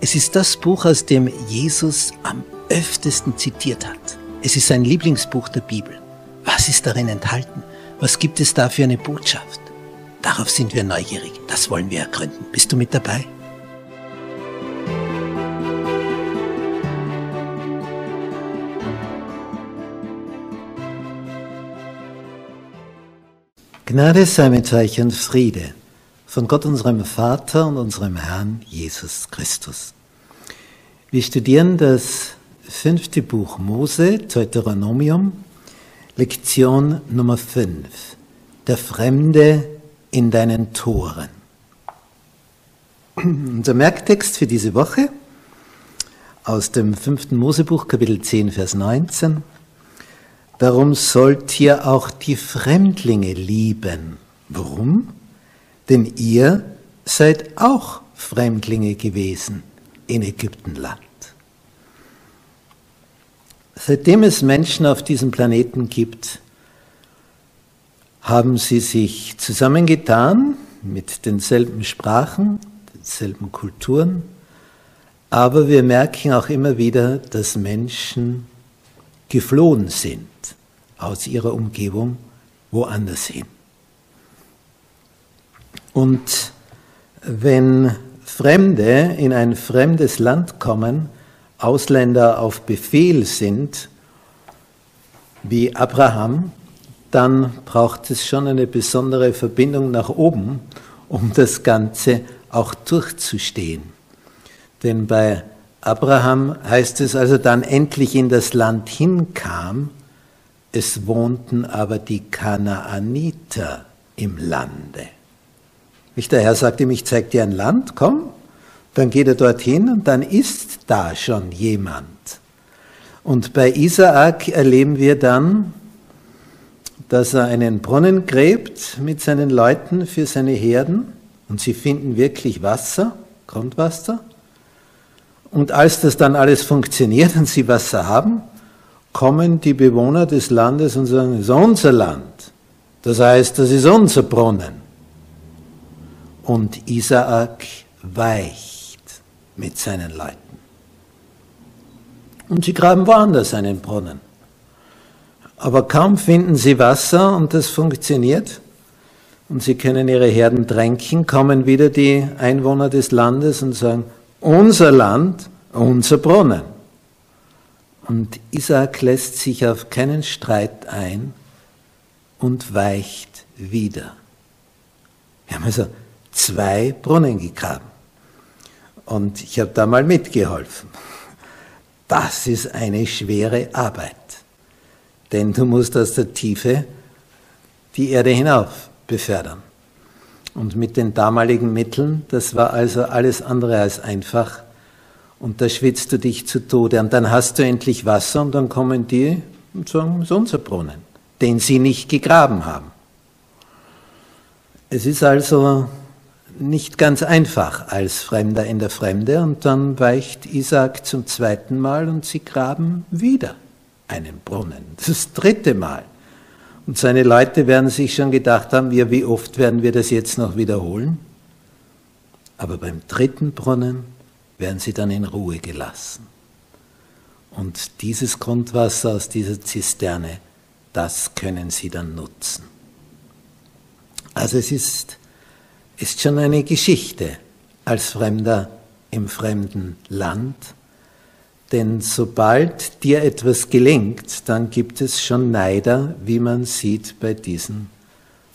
Es ist das Buch, aus dem Jesus am öftesten zitiert hat. Es ist sein Lieblingsbuch der Bibel. Was ist darin enthalten? Was gibt es da für eine Botschaft? Darauf sind wir neugierig. Das wollen wir ergründen. Bist du mit dabei? Gnade sei mit euch und Friede von Gott unserem Vater und unserem Herrn Jesus Christus. Wir studieren das fünfte Buch Mose, Deuteronomium, Lektion Nummer 5. Der Fremde in deinen Toren. Unser Merktext für diese Woche aus dem fünften Mosebuch, Kapitel 10, Vers 19. Darum sollt ihr auch die Fremdlinge lieben. Warum? Denn ihr seid auch Fremdlinge gewesen in Ägyptenland. Seitdem es Menschen auf diesem Planeten gibt, haben sie sich zusammengetan mit denselben Sprachen, denselben Kulturen, aber wir merken auch immer wieder, dass Menschen geflohen sind aus ihrer Umgebung woanders hin. Und wenn Fremde in ein fremdes Land kommen, Ausländer auf Befehl sind, wie Abraham, dann braucht es schon eine besondere Verbindung nach oben, um das Ganze auch durchzustehen. Denn bei Abraham heißt es also dann endlich in das Land hinkam, es wohnten aber die Kanaaniter im Lande. Nicht der Herr sagte ihm, ich zeig dir ein Land, komm, dann geht er dorthin und dann ist da schon jemand. Und bei Isaak erleben wir dann, dass er einen Brunnen gräbt mit seinen Leuten für seine Herden und sie finden wirklich Wasser, Grundwasser. Und als das dann alles funktioniert und sie Wasser haben, kommen die Bewohner des Landes und sagen, das ist unser Land. Das heißt, das ist unser Brunnen. Und Isaak weicht mit seinen Leuten. Und sie graben woanders einen Brunnen. Aber kaum finden sie Wasser und das funktioniert und sie können ihre Herden tränken, kommen wieder die Einwohner des Landes und sagen, unser Land, unser Brunnen. Und Isaak lässt sich auf keinen Streit ein und weicht wieder. Wir haben also zwei Brunnen gegraben. Und ich habe da mal mitgeholfen. Das ist eine schwere Arbeit. Denn du musst aus der Tiefe die Erde hinauf befördern. Und mit den damaligen Mitteln, das war also alles andere als einfach. Und da schwitzt du dich zu Tode. Und dann hast du endlich Wasser und dann kommen die und sagen, das ist unser Brunnen, den sie nicht gegraben haben. Es ist also nicht ganz einfach als Fremder in der Fremde und dann weicht Isaac zum zweiten Mal und sie graben wieder einen Brunnen. Das dritte Mal. Und seine Leute werden sich schon gedacht haben, ja, wie oft werden wir das jetzt noch wiederholen? Aber beim dritten Brunnen werden sie dann in Ruhe gelassen. Und dieses Grundwasser aus dieser Zisterne, das können sie dann nutzen. Also es ist, ist schon eine Geschichte als Fremder im fremden Land denn sobald dir etwas gelingt, dann gibt es schon Neider, wie man sieht bei diesen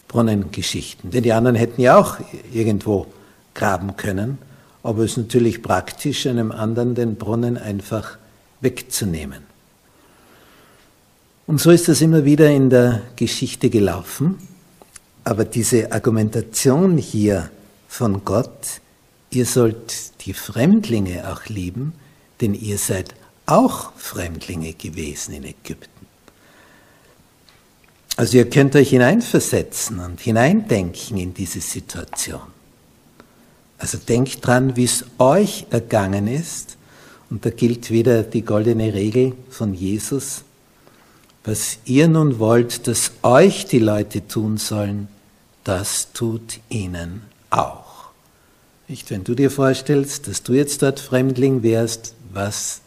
Brunnengeschichten. Denn die anderen hätten ja auch irgendwo graben können, aber es ist natürlich praktisch, einem anderen den Brunnen einfach wegzunehmen. Und so ist das immer wieder in der Geschichte gelaufen. Aber diese Argumentation hier von Gott ihr sollt die Fremdlinge auch lieben, denn ihr seid auch Fremdlinge gewesen in Ägypten. Also ihr könnt euch hineinversetzen und hineindenken in diese Situation. Also denkt dran, wie es euch ergangen ist. Und da gilt wieder die goldene Regel von Jesus. Was ihr nun wollt, dass euch die Leute tun sollen, das tut ihnen auch. Nicht, wenn du dir vorstellst, dass du jetzt dort Fremdling wärst, was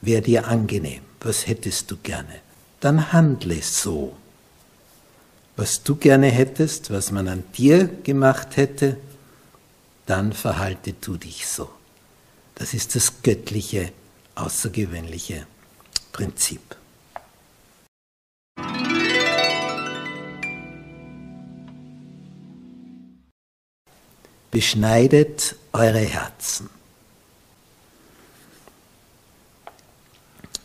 wäre dir angenehm? Was hättest du gerne? Dann handle so was du gerne hättest, was man an dir gemacht hätte, dann verhalte du dich so. Das ist das göttliche, außergewöhnliche Prinzip. Beschneidet eure Herzen.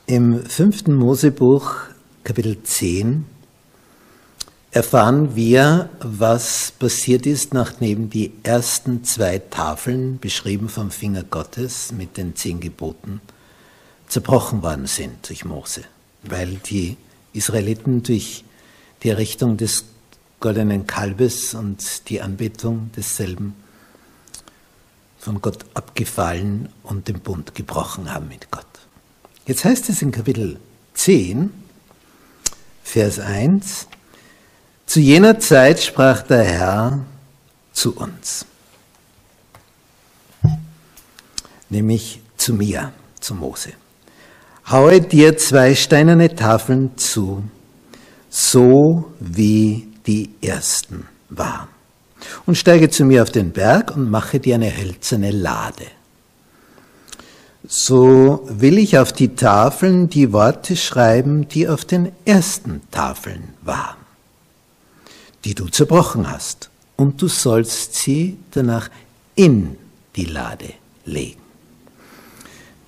Im fünften Mosebuch, Kapitel 10, erfahren wir, was passiert ist, nachdem die ersten zwei Tafeln, beschrieben vom Finger Gottes mit den zehn Geboten, zerbrochen worden sind durch Mose, weil die Israeliten durch die Errichtung des goldenen Kalbes und die Anbetung desselben von Gott abgefallen und den Bund gebrochen haben mit Gott. Jetzt heißt es in Kapitel 10, Vers 1, zu jener Zeit sprach der Herr zu uns, nämlich zu mir, zu Mose. Haue dir zwei steinerne Tafeln zu, so wie die ersten waren. Und steige zu mir auf den Berg und mache dir eine hölzerne Lade. So will ich auf die Tafeln die Worte schreiben, die auf den ersten Tafeln waren die du zerbrochen hast, und du sollst sie danach in die Lade legen.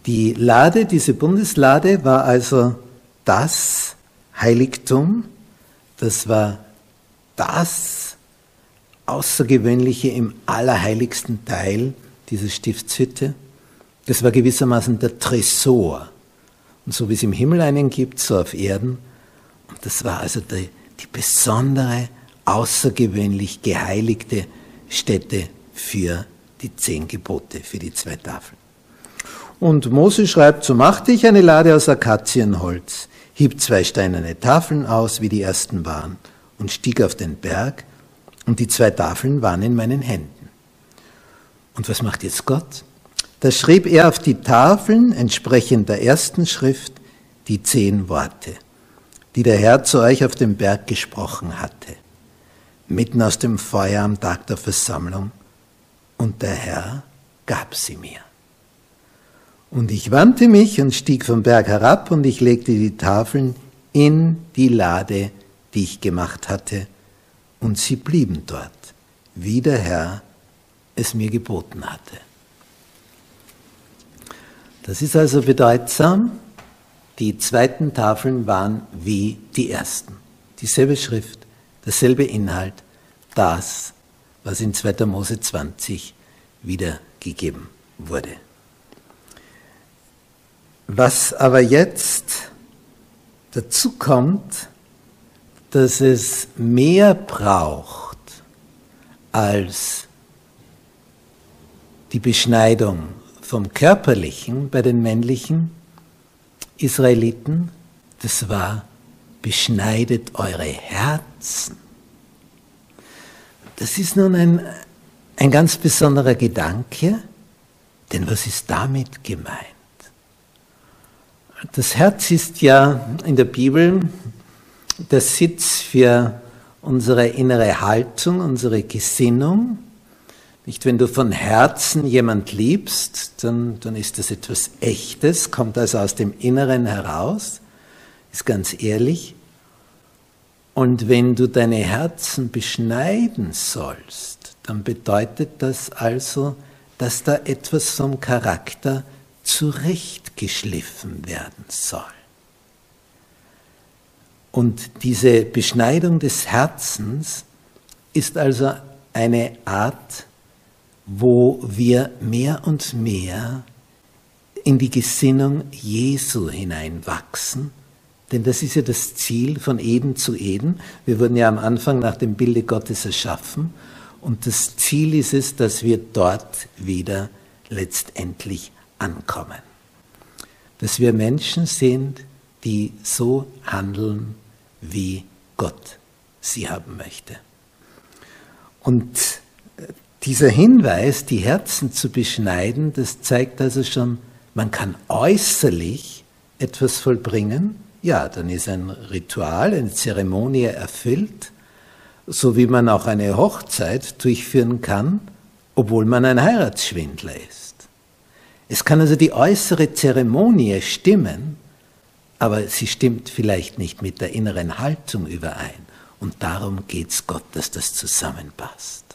Die Lade, diese Bundeslade, war also das Heiligtum, das war das Außergewöhnliche im allerheiligsten Teil dieser Stiftshütte. Das war gewissermaßen der Tresor. Und so wie es im Himmel einen gibt, so auf Erden. Und das war also die, die besondere außergewöhnlich geheiligte Stätte für die zehn Gebote, für die zwei Tafeln. Und Mose schreibt, so machte ich eine Lade aus Akazienholz, hieb zwei steinerne Tafeln aus, wie die ersten waren, und stieg auf den Berg, und die zwei Tafeln waren in meinen Händen. Und was macht jetzt Gott? Da schrieb er auf die Tafeln, entsprechend der ersten Schrift, die zehn Worte, die der Herr zu euch auf dem Berg gesprochen hatte mitten aus dem Feuer am Tag der Versammlung, und der Herr gab sie mir. Und ich wandte mich und stieg vom Berg herab, und ich legte die Tafeln in die Lade, die ich gemacht hatte, und sie blieben dort, wie der Herr es mir geboten hatte. Das ist also bedeutsam. Die zweiten Tafeln waren wie die ersten. Dieselbe Schrift, derselbe Inhalt, das, was in 2. Mose 20 wiedergegeben wurde. Was aber jetzt dazu kommt, dass es mehr braucht als die Beschneidung vom Körperlichen bei den männlichen Israeliten, das war beschneidet eure Herzen. Das ist nun ein, ein ganz besonderer Gedanke, denn was ist damit gemeint? Das Herz ist ja in der Bibel der Sitz für unsere innere Haltung, unsere Gesinnung. Nicht, wenn du von Herzen jemand liebst, dann, dann ist das etwas Echtes, kommt also aus dem Inneren heraus ist ganz ehrlich. Und wenn du deine Herzen beschneiden sollst, dann bedeutet das also, dass da etwas vom Charakter zurechtgeschliffen werden soll. Und diese Beschneidung des Herzens ist also eine Art, wo wir mehr und mehr in die Gesinnung Jesu hineinwachsen. Denn das ist ja das Ziel von Eden zu Eden. Wir wurden ja am Anfang nach dem Bilde Gottes erschaffen. Und das Ziel ist es, dass wir dort wieder letztendlich ankommen. Dass wir Menschen sind, die so handeln, wie Gott sie haben möchte. Und dieser Hinweis, die Herzen zu beschneiden, das zeigt also schon, man kann äußerlich etwas vollbringen, ja, dann ist ein Ritual, eine Zeremonie erfüllt, so wie man auch eine Hochzeit durchführen kann, obwohl man ein Heiratsschwindler ist. Es kann also die äußere Zeremonie stimmen, aber sie stimmt vielleicht nicht mit der inneren Haltung überein. Und darum geht es Gott, dass das zusammenpasst.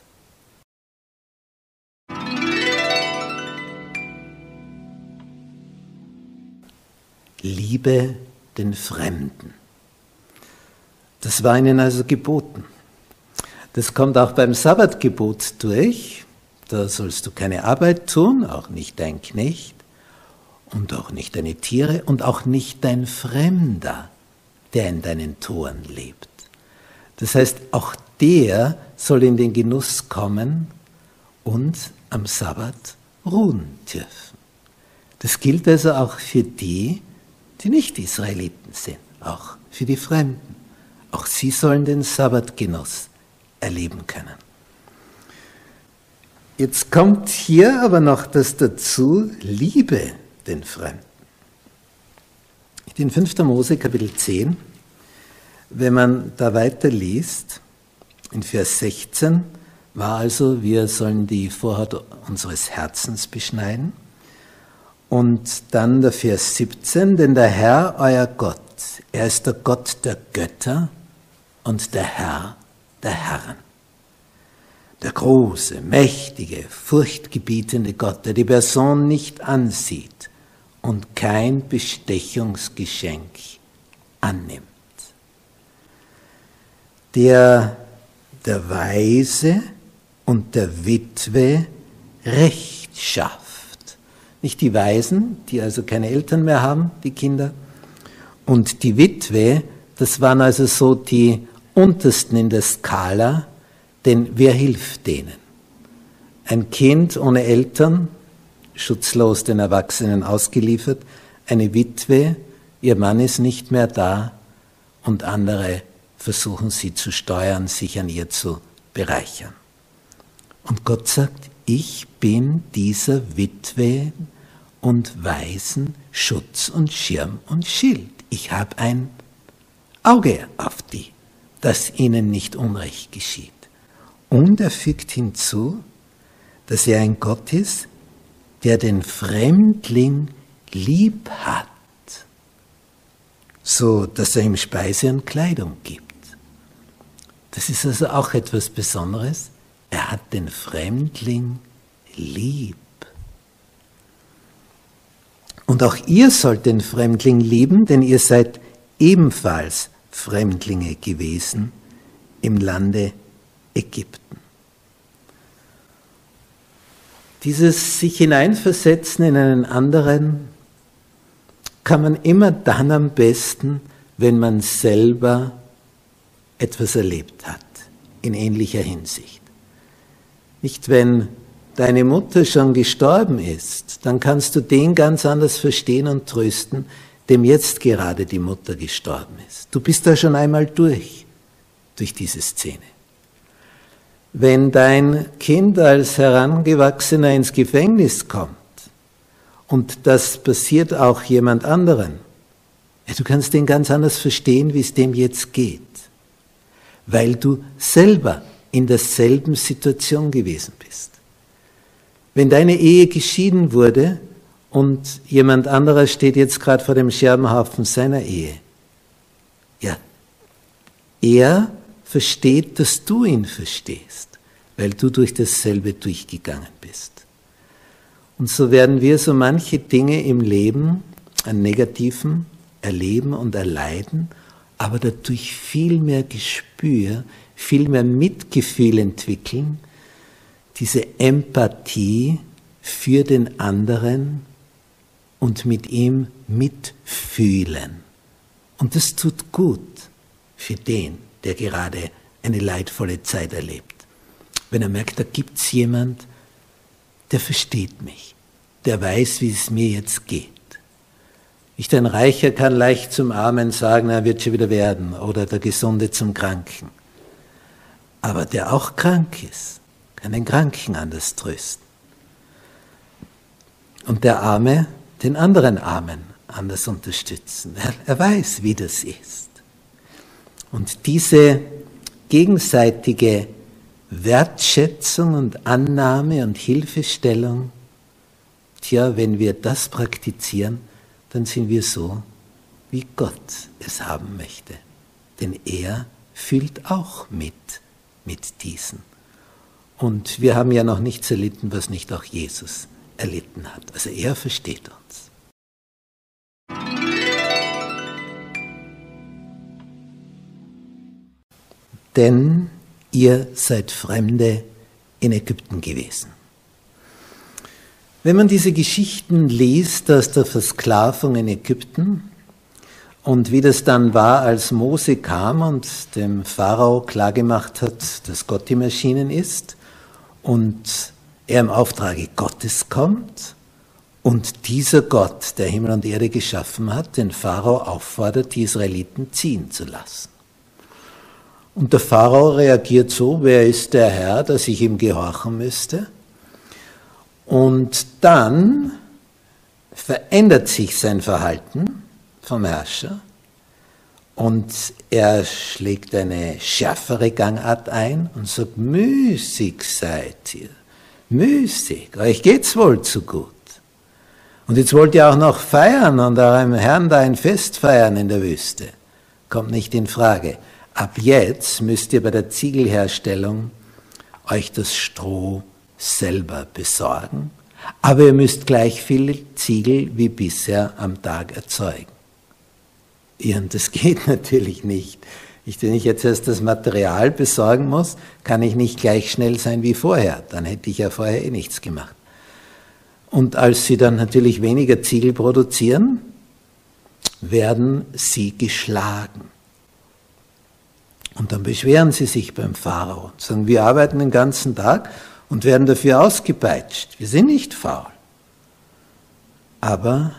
Liebe den Fremden. Das war ihnen also geboten. Das kommt auch beim Sabbatgebot durch. Da sollst du keine Arbeit tun, auch nicht dein Knecht und auch nicht deine Tiere und auch nicht dein Fremder, der in deinen Toren lebt. Das heißt, auch der soll in den Genuss kommen und am Sabbat ruhen dürfen. Das gilt also auch für die, die nicht Israeliten sind, auch für die Fremden. Auch sie sollen den Sabbatgenuss erleben können. Jetzt kommt hier aber noch das dazu, liebe den Fremden. In 5. Mose Kapitel 10, wenn man da weiter liest, in Vers 16 war also, wir sollen die Vorhaut unseres Herzens beschneiden. Und dann der Vers 17, denn der Herr, euer Gott, er ist der Gott der Götter und der Herr der Herren. Der große, mächtige, furchtgebietende Gott, der die Person nicht ansieht und kein Bestechungsgeschenk annimmt. Der der Weise und der Witwe Recht schafft nicht die Waisen, die also keine Eltern mehr haben, die Kinder. Und die Witwe, das waren also so die untersten in der Skala, denn wer hilft denen? Ein Kind ohne Eltern, schutzlos den Erwachsenen ausgeliefert, eine Witwe, ihr Mann ist nicht mehr da und andere versuchen sie zu steuern, sich an ihr zu bereichern. Und Gott sagt, ich bin dieser Witwe und Waisen Schutz und Schirm und Schild. Ich habe ein Auge auf die, dass ihnen nicht Unrecht geschieht. Und er fügt hinzu, dass er ein Gott ist, der den Fremdling lieb hat, so dass er ihm Speise und Kleidung gibt. Das ist also auch etwas Besonderes. Er hat den Fremdling lieb. Und auch ihr sollt den Fremdling lieben, denn ihr seid ebenfalls Fremdlinge gewesen im Lande Ägypten. Dieses sich hineinversetzen in einen anderen kann man immer dann am besten, wenn man selber etwas erlebt hat, in ähnlicher Hinsicht. Nicht wenn deine Mutter schon gestorben ist, dann kannst du den ganz anders verstehen und trösten, dem jetzt gerade die Mutter gestorben ist. Du bist da schon einmal durch, durch diese Szene. Wenn dein Kind als Herangewachsener ins Gefängnis kommt, und das passiert auch jemand anderen, ja, du kannst den ganz anders verstehen, wie es dem jetzt geht, weil du selber in derselben Situation gewesen bist. Wenn deine Ehe geschieden wurde und jemand anderer steht jetzt gerade vor dem Scherbenhaufen seiner Ehe, ja, er versteht, dass du ihn verstehst, weil du durch dasselbe durchgegangen bist. Und so werden wir so manche Dinge im Leben an Negativen erleben und erleiden, aber dadurch viel mehr Gespür, viel mehr Mitgefühl entwickeln, diese Empathie für den anderen und mit ihm mitfühlen. Und das tut gut für den, der gerade eine leidvolle Zeit erlebt. Wenn er merkt, da gibt es jemand, der versteht mich, der weiß, wie es mir jetzt geht. Nicht ein Reicher kann leicht zum Armen sagen, er wird schon wieder werden, oder der Gesunde zum Kranken. Aber der auch krank ist, kann den Kranken anders trösten. Und der Arme den anderen Armen anders unterstützen. Er, er weiß, wie das ist. Und diese gegenseitige Wertschätzung und Annahme und Hilfestellung, tja, wenn wir das praktizieren, dann sind wir so, wie Gott es haben möchte. Denn er fühlt auch mit, mit diesen. Und wir haben ja noch nichts erlitten, was nicht auch Jesus erlitten hat. Also er versteht uns. Denn ihr seid Fremde in Ägypten gewesen. Wenn man diese Geschichten liest aus der Versklavung in Ägypten und wie das dann war, als Mose kam und dem Pharao klargemacht hat, dass Gott ihm erschienen ist und er im Auftrage Gottes kommt und dieser Gott, der Himmel und Erde geschaffen hat, den Pharao auffordert, die Israeliten ziehen zu lassen. Und der Pharao reagiert so, wer ist der Herr, dass ich ihm gehorchen müsste? Und dann verändert sich sein Verhalten vom Herrscher und er schlägt eine schärfere Gangart ein und sagt, müßig seid ihr, müßig, euch geht's wohl zu gut. Und jetzt wollt ihr auch noch feiern und eurem Herrn da ein Fest feiern in der Wüste. Kommt nicht in Frage. Ab jetzt müsst ihr bei der Ziegelherstellung euch das Stroh selber besorgen, aber ihr müsst gleich viel Ziegel wie bisher am Tag erzeugen. Ja, und das geht natürlich nicht. Ich, wenn ich jetzt erst das Material besorgen muss, kann ich nicht gleich schnell sein wie vorher. Dann hätte ich ja vorher eh nichts gemacht. Und als sie dann natürlich weniger Ziegel produzieren, werden sie geschlagen. Und dann beschweren sie sich beim Pharao und sagen, wir arbeiten den ganzen Tag und werden dafür ausgepeitscht. Wir sind nicht faul. Aber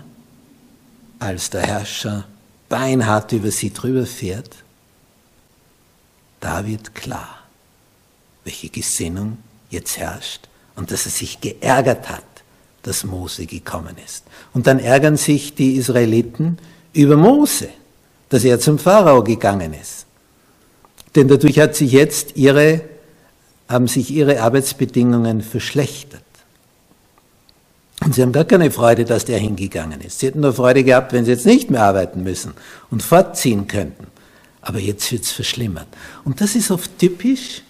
als der Herrscher beinhart über sie drüber fährt, da wird klar, welche Gesinnung jetzt herrscht und dass er sich geärgert hat, dass Mose gekommen ist. Und dann ärgern sich die Israeliten über Mose, dass er zum Pharao gegangen ist. Denn dadurch hat sich jetzt ihre haben sich ihre Arbeitsbedingungen verschlechtert. Und sie haben gar keine Freude, dass der hingegangen ist. Sie hätten nur Freude gehabt, wenn sie jetzt nicht mehr arbeiten müssen und fortziehen könnten. Aber jetzt wird es verschlimmert. Und das ist oft typisch,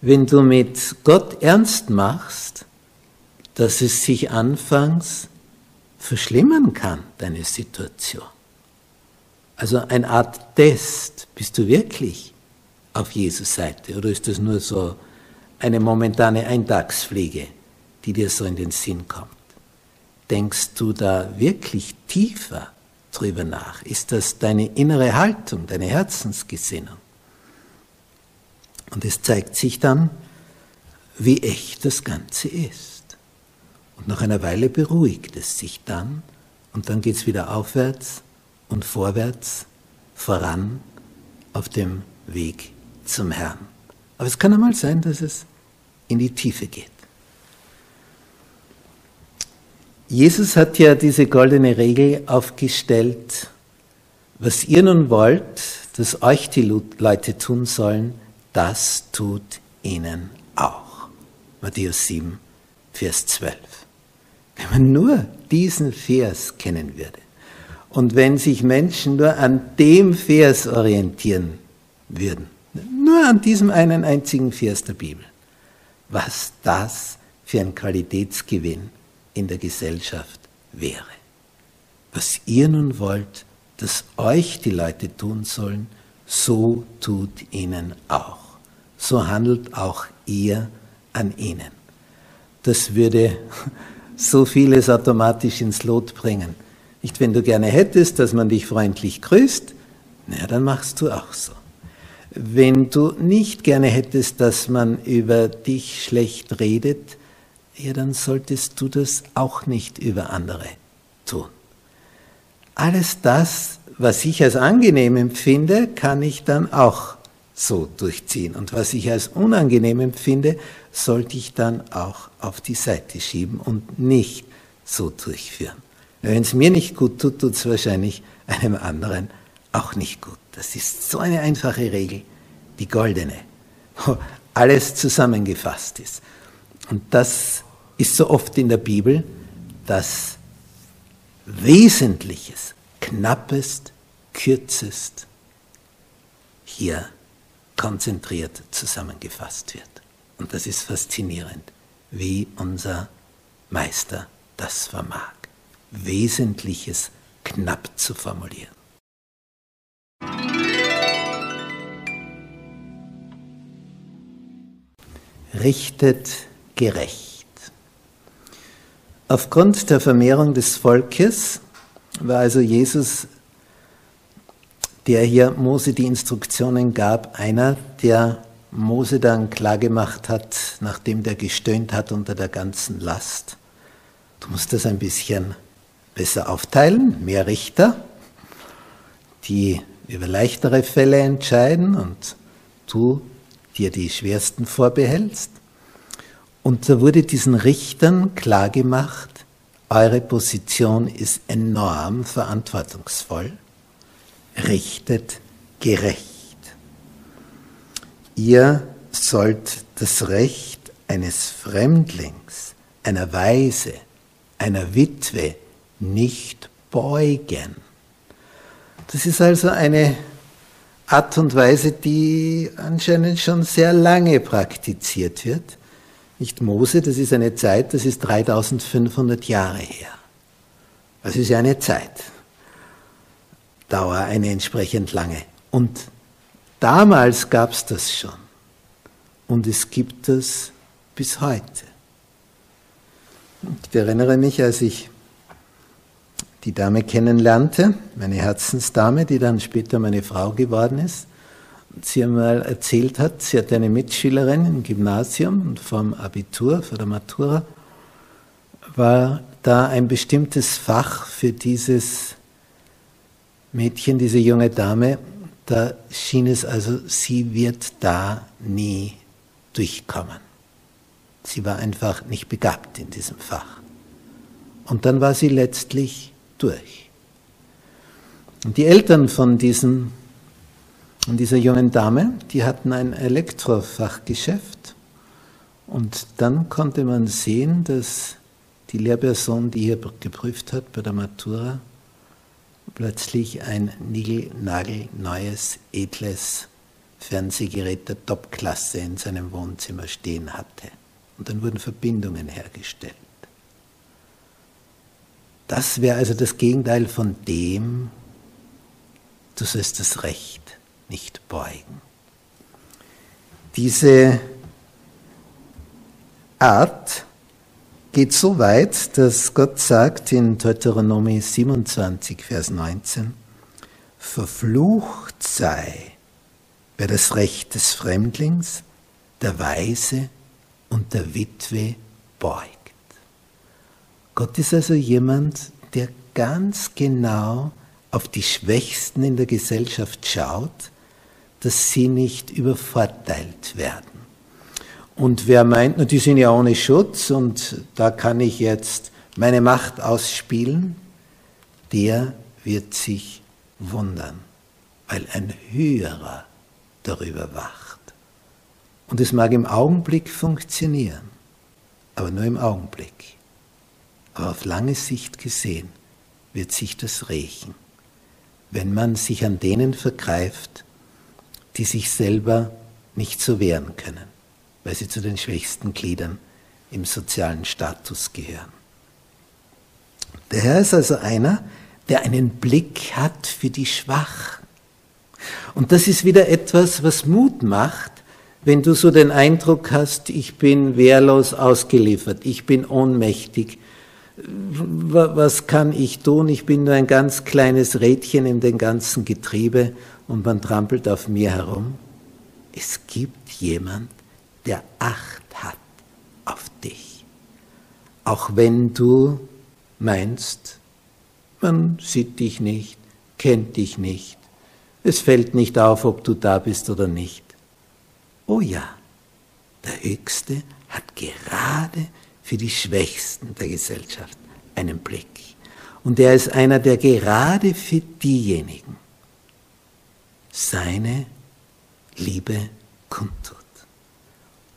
wenn du mit Gott ernst machst, dass es sich anfangs verschlimmern kann, deine Situation. Also eine Art Test. Bist du wirklich auf Jesus Seite? Oder ist das nur so eine momentane Eintagspflege, die dir so in den Sinn kommt? Denkst du da wirklich tiefer drüber nach? Ist das deine innere Haltung, deine Herzensgesinnung? Und es zeigt sich dann, wie echt das Ganze ist. Und nach einer Weile beruhigt es sich dann und dann geht es wieder aufwärts und vorwärts, voran auf dem Weg zum Herrn. Aber es kann einmal sein, dass es in die Tiefe geht. Jesus hat ja diese goldene Regel aufgestellt, was ihr nun wollt, dass euch die Leute tun sollen, das tut ihnen auch. Matthäus 7, Vers 12. Wenn man nur diesen Vers kennen würde und wenn sich Menschen nur an dem Vers orientieren würden, nur an diesem einen einzigen Vers der Bibel. Was das für ein Qualitätsgewinn in der Gesellschaft wäre. Was ihr nun wollt, dass euch die Leute tun sollen, so tut ihnen auch. So handelt auch ihr an ihnen. Das würde so vieles automatisch ins Lot bringen. Nicht, wenn du gerne hättest, dass man dich freundlich grüßt, na, dann machst du auch so. Wenn du nicht gerne hättest, dass man über dich schlecht redet, ja, dann solltest du das auch nicht über andere tun. Alles das, was ich als angenehm empfinde, kann ich dann auch so durchziehen. Und was ich als unangenehm empfinde, sollte ich dann auch auf die Seite schieben und nicht so durchführen. Wenn es mir nicht gut tut, tut es wahrscheinlich einem anderen auch nicht gut. Das ist so eine einfache Regel, die goldene, wo alles zusammengefasst ist. Und das ist so oft in der Bibel, dass Wesentliches, Knappest, Kürzest hier konzentriert zusammengefasst wird. Und das ist faszinierend, wie unser Meister das vermag, Wesentliches knapp zu formulieren. Richtet gerecht. Aufgrund der Vermehrung des Volkes war also Jesus, der hier Mose die Instruktionen gab, einer, der Mose dann klargemacht hat, nachdem der gestöhnt hat unter der ganzen Last. Du musst das ein bisschen besser aufteilen, mehr Richter, die über leichtere Fälle entscheiden und du dir die schwersten vorbehältst. Und da wurde diesen Richtern klargemacht, eure Position ist enorm verantwortungsvoll, richtet gerecht. Ihr sollt das Recht eines Fremdlings, einer Weise, einer Witwe nicht beugen. Das ist also eine Art und Weise, die anscheinend schon sehr lange praktiziert wird. Nicht Mose, das ist eine Zeit, das ist 3500 Jahre her. Das ist ja eine Zeit. Dauer eine entsprechend lange. Und damals gab es das schon. Und es gibt es bis heute. Ich erinnere mich, als ich die Dame kennenlernte, meine Herzensdame, die dann später meine Frau geworden ist. Und sie einmal erzählt hat, sie hatte eine Mitschülerin im Gymnasium und vom Abitur, vor der Matura, war da ein bestimmtes Fach für dieses Mädchen, diese junge Dame. Da schien es also, sie wird da nie durchkommen. Sie war einfach nicht begabt in diesem Fach. Und dann war sie letztlich durch. Und die Eltern von diesem, von dieser jungen Dame, die hatten ein Elektrofachgeschäft. Und dann konnte man sehen, dass die Lehrperson, die hier geprüft hat bei der Matura, plötzlich ein niegelnagelneues, edles Fernsehgerät der Topklasse in seinem Wohnzimmer stehen hatte. Und dann wurden Verbindungen hergestellt. Das wäre also das Gegenteil von dem, du sollst das Recht nicht beugen. Diese Art geht so weit, dass Gott sagt in Deuteronomie 27, Vers 19, verflucht sei, wer das Recht des Fremdlings, der Weise und der Witwe beugt. Gott ist also jemand, der ganz genau auf die Schwächsten in der Gesellschaft schaut, dass sie nicht übervorteilt werden. Und wer meint, na, die sind ja ohne Schutz und da kann ich jetzt meine Macht ausspielen, der wird sich wundern, weil ein Höherer darüber wacht. Und es mag im Augenblick funktionieren, aber nur im Augenblick. Aber auf lange Sicht gesehen wird sich das rächen, wenn man sich an denen vergreift, die sich selber nicht so wehren können, weil sie zu den schwächsten Gliedern im sozialen Status gehören. Der Herr ist also einer, der einen Blick hat für die Schwachen. Und das ist wieder etwas, was Mut macht, Wenn du so den Eindruck hast, ich bin wehrlos ausgeliefert, ich bin ohnmächtig, was kann ich tun? Ich bin nur ein ganz kleines Rädchen in dem ganzen Getriebe und man trampelt auf mir herum. Es gibt jemand, der Acht hat auf dich. Auch wenn du meinst, man sieht dich nicht, kennt dich nicht, es fällt nicht auf, ob du da bist oder nicht. Oh ja, der Höchste hat gerade für die Schwächsten der Gesellschaft einen Blick. Und er ist einer, der gerade für diejenigen seine Liebe kundtut.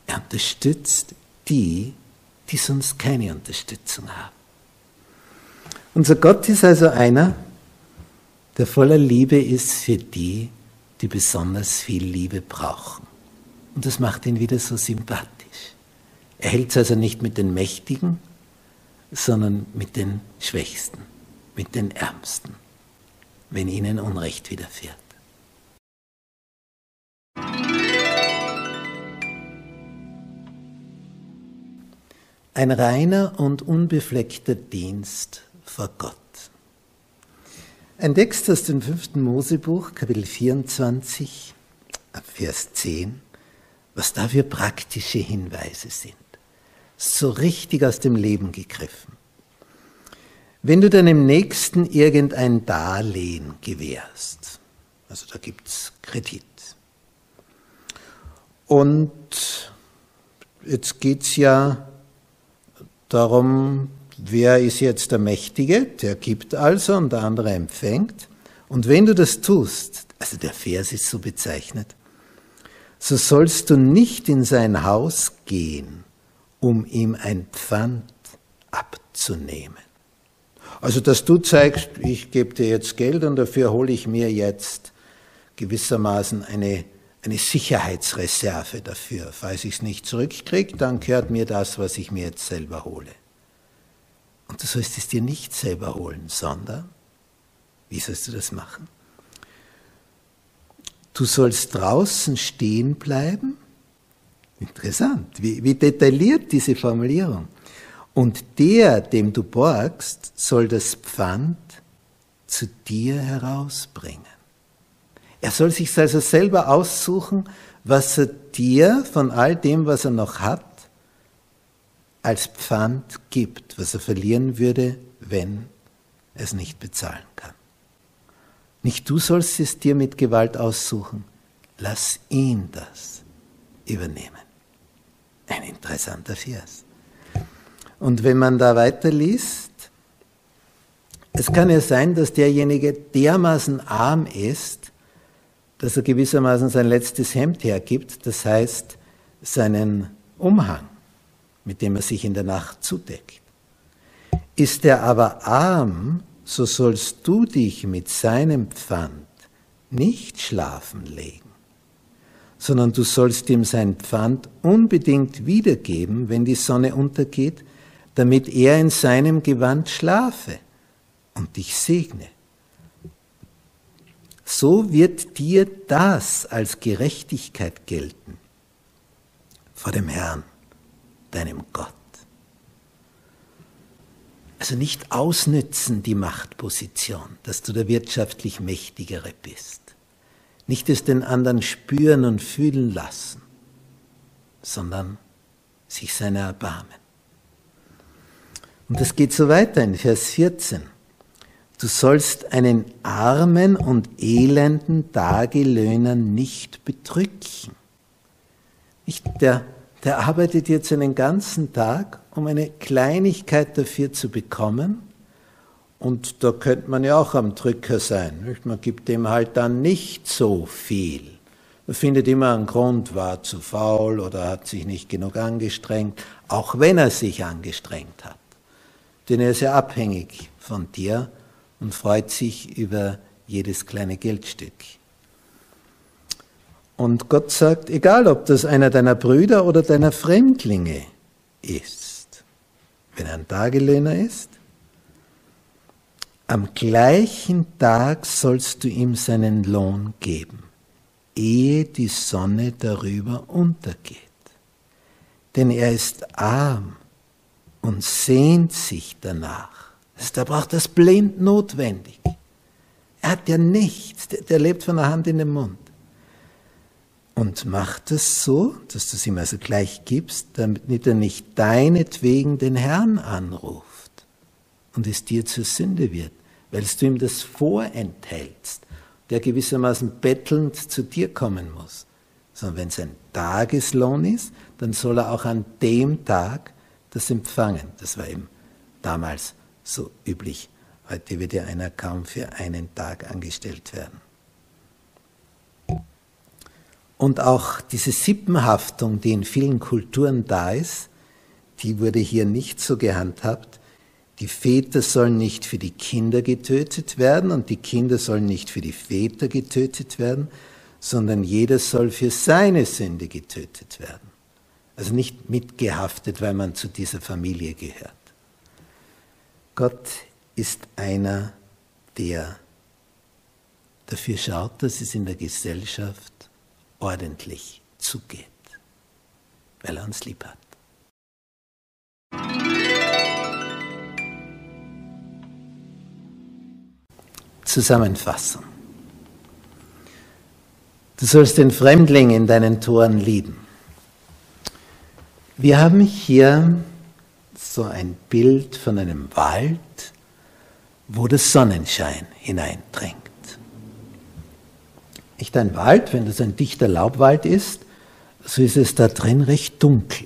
Er unterstützt die, die sonst keine Unterstützung haben. Unser Gott ist also einer, der voller Liebe ist für die, die besonders viel Liebe brauchen. Und das macht ihn wieder so sympathisch. Er hält es also nicht mit den Mächtigen, sondern mit den Schwächsten, mit den Ärmsten, wenn ihnen Unrecht widerfährt. Ein reiner und unbefleckter Dienst vor Gott. Ein Text aus dem fünften Mosebuch, Kapitel 24, Vers 10, was da für praktische Hinweise sind so richtig aus dem Leben gegriffen. Wenn du deinem Nächsten irgendein Darlehen gewährst, also da gibt es Kredit, und jetzt geht es ja darum, wer ist jetzt der Mächtige, der gibt also und der andere empfängt. Und wenn du das tust, also der Vers ist so bezeichnet, so sollst du nicht in sein Haus gehen um ihm ein Pfand abzunehmen. Also, dass du zeigst, ich gebe dir jetzt Geld und dafür hole ich mir jetzt gewissermaßen eine, eine Sicherheitsreserve dafür. Falls ich es nicht zurückkriege, dann gehört mir das, was ich mir jetzt selber hole. Und du sollst es dir nicht selber holen, sondern, wie sollst du das machen? Du sollst draußen stehen bleiben Interessant, wie, wie detailliert diese Formulierung. Und der, dem du borgst, soll das Pfand zu dir herausbringen. Er soll sich also selber aussuchen, was er dir von all dem, was er noch hat, als Pfand gibt, was er verlieren würde, wenn er es nicht bezahlen kann. Nicht du sollst es dir mit Gewalt aussuchen, lass ihn das übernehmen. Ein interessanter Vers. Und wenn man da weiterliest, es kann ja sein, dass derjenige dermaßen arm ist, dass er gewissermaßen sein letztes Hemd hergibt, das heißt seinen Umhang, mit dem er sich in der Nacht zudeckt. Ist er aber arm, so sollst du dich mit seinem Pfand nicht schlafen legen sondern du sollst ihm sein Pfand unbedingt wiedergeben, wenn die Sonne untergeht, damit er in seinem Gewand schlafe und dich segne. So wird dir das als Gerechtigkeit gelten vor dem Herrn, deinem Gott. Also nicht ausnützen die Machtposition, dass du der wirtschaftlich Mächtigere bist nicht es den anderen spüren und fühlen lassen, sondern sich seiner erbarmen. Und das geht so weiter in Vers 14. Du sollst einen armen und elenden Tagelöhner nicht bedrücken. Nicht der, der arbeitet jetzt einen ganzen Tag, um eine Kleinigkeit dafür zu bekommen und da könnte man ja auch am Drücker sein. Nicht? Man gibt dem halt dann nicht so viel. Man findet immer einen Grund, war zu faul oder hat sich nicht genug angestrengt, auch wenn er sich angestrengt hat. Denn er ist ja abhängig von dir und freut sich über jedes kleine Geldstück. Und Gott sagt, egal ob das einer deiner Brüder oder deiner Fremdlinge ist, wenn er ein Tagelöhner ist, am gleichen Tag sollst du ihm seinen Lohn geben. ehe die Sonne darüber untergeht. Denn er ist arm und sehnt sich danach. Da braucht das blind notwendig. Er hat ja nichts, der lebt von der Hand in den Mund. Und macht es so, dass du es ihm also gleich gibst, damit er nicht deinetwegen den Herrn anruft und es dir zur Sünde wird, weil du ihm das vorenthältst, der gewissermaßen bettelnd zu dir kommen muss. Sondern wenn es ein Tageslohn ist, dann soll er auch an dem Tag das empfangen. Das war eben damals so üblich. Heute wird ja einer kaum für einen Tag angestellt werden. Und auch diese Sippenhaftung, die in vielen Kulturen da ist, die wurde hier nicht so gehandhabt. Die Väter sollen nicht für die Kinder getötet werden und die Kinder sollen nicht für die Väter getötet werden, sondern jeder soll für seine Sünde getötet werden. Also nicht mitgehaftet, weil man zu dieser Familie gehört. Gott ist einer, der dafür schaut, dass es in der Gesellschaft ordentlich zugeht, weil er uns lieb hat. Zusammenfassung. Du sollst den Fremdling in deinen Toren lieben. Wir haben hier so ein Bild von einem Wald, wo der Sonnenschein hineindringt. Nicht ein Wald, wenn das ein dichter Laubwald ist, so ist es da drin recht dunkel.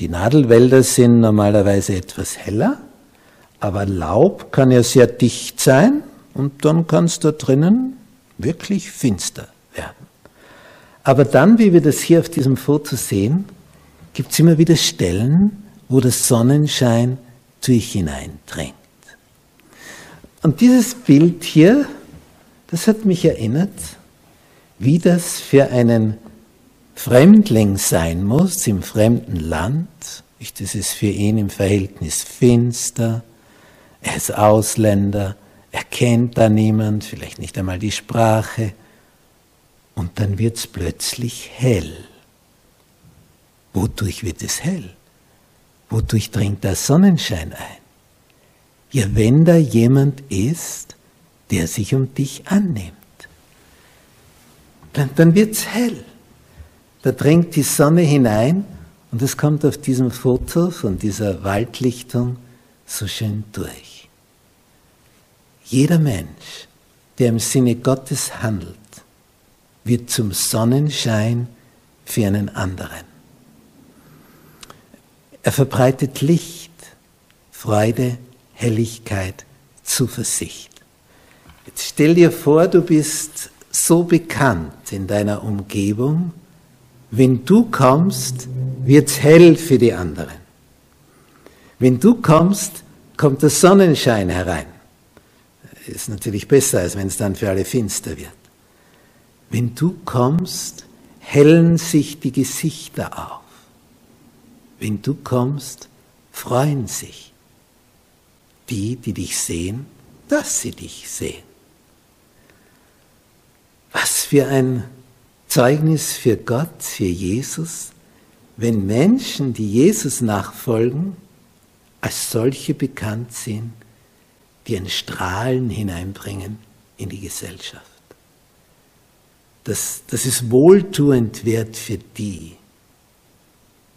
Die Nadelwälder sind normalerweise etwas heller, aber Laub kann ja sehr dicht sein und dann kann es da drinnen wirklich finster werden. Aber dann, wie wir das hier auf diesem Foto sehen, gibt es immer wieder Stellen, wo der Sonnenschein durch hineindringt. Und dieses Bild hier, das hat mich erinnert, wie das für einen Fremdling sein muss im fremden Land. Das ist für ihn im Verhältnis finster. Er ist Ausländer, er kennt da niemand, vielleicht nicht einmal die Sprache. Und dann wird es plötzlich hell. Wodurch wird es hell? Wodurch dringt der Sonnenschein ein? Ja, wenn da jemand ist, der sich um dich annimmt, dann, dann es hell. Da dringt die Sonne hinein und es kommt auf diesem Foto von dieser Waldlichtung so schön durch. Jeder Mensch, der im Sinne Gottes handelt, wird zum Sonnenschein für einen anderen. Er verbreitet Licht, Freude, Helligkeit, Zuversicht. Jetzt stell dir vor, du bist so bekannt in deiner Umgebung, wenn du kommst, wird's hell für die anderen. Wenn du kommst, kommt der Sonnenschein herein. Ist natürlich besser, als wenn es dann für alle finster wird. Wenn du kommst, hellen sich die Gesichter auf. Wenn du kommst, freuen sich die, die dich sehen, dass sie dich sehen. Was für ein Zeugnis für Gott, für Jesus, wenn Menschen, die Jesus nachfolgen, als solche bekannt sind, die ein Strahlen hineinbringen in die Gesellschaft. Das, das ist wohltuend wert für die,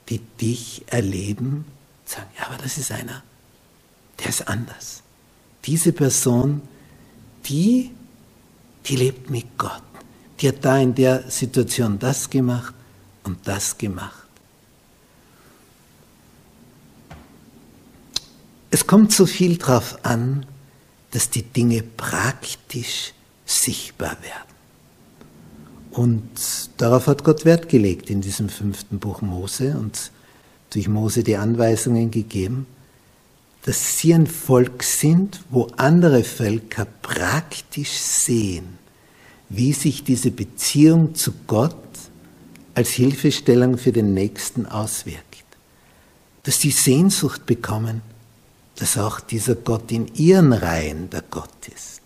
die dich erleben, sagen, ja, aber das ist einer, der ist anders. Diese Person, die, die lebt mit Gott. Die hat da in der Situation das gemacht und das gemacht. Es kommt so viel darauf an, dass die Dinge praktisch sichtbar werden. Und darauf hat Gott Wert gelegt in diesem fünften Buch Mose und durch Mose die Anweisungen gegeben, dass sie ein Volk sind, wo andere Völker praktisch sehen, wie sich diese Beziehung zu Gott als Hilfestellung für den Nächsten auswirkt. Dass die Sehnsucht bekommen, dass auch dieser Gott in ihren Reihen der Gott ist,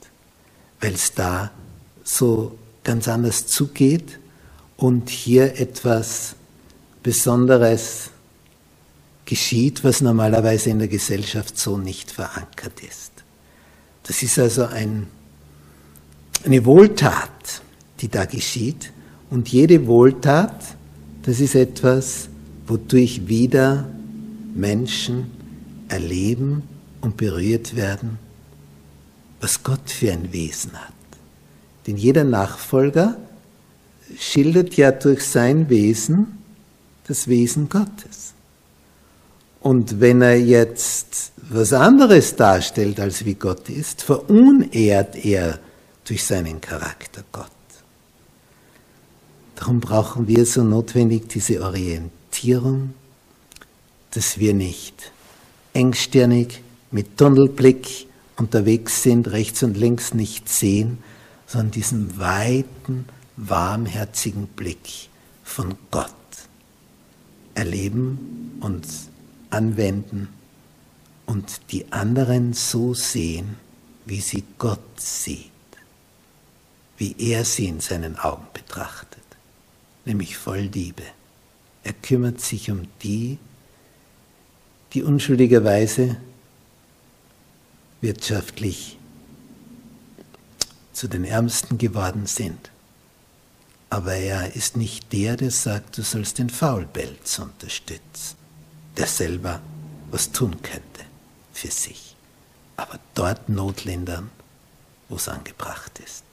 weil es da so ganz anders zugeht und hier etwas Besonderes geschieht, was normalerweise in der Gesellschaft so nicht verankert ist. Das ist also ein, eine Wohltat, die da geschieht. Und jede Wohltat, das ist etwas, wodurch wieder Menschen erleben und berührt werden, was Gott für ein Wesen hat. Denn jeder Nachfolger schildert ja durch sein Wesen das Wesen Gottes. Und wenn er jetzt was anderes darstellt, als wie Gott ist, verunehrt er durch seinen Charakter Gott. Darum brauchen wir so notwendig diese Orientierung, dass wir nicht engstirnig mit Tunnelblick unterwegs sind, rechts und links nicht sehen, sondern diesen weiten, warmherzigen Blick von Gott erleben und anwenden und die anderen so sehen, wie sie Gott sieht, wie er sie in seinen Augen betrachtet, nämlich voll Liebe. Er kümmert sich um die, die unschuldigerweise wirtschaftlich zu den Ärmsten geworden sind. Aber er ist nicht der, der sagt, du sollst den Faulpelz unterstützen, der selber was tun könnte für sich. Aber dort Not lindern, wo es angebracht ist.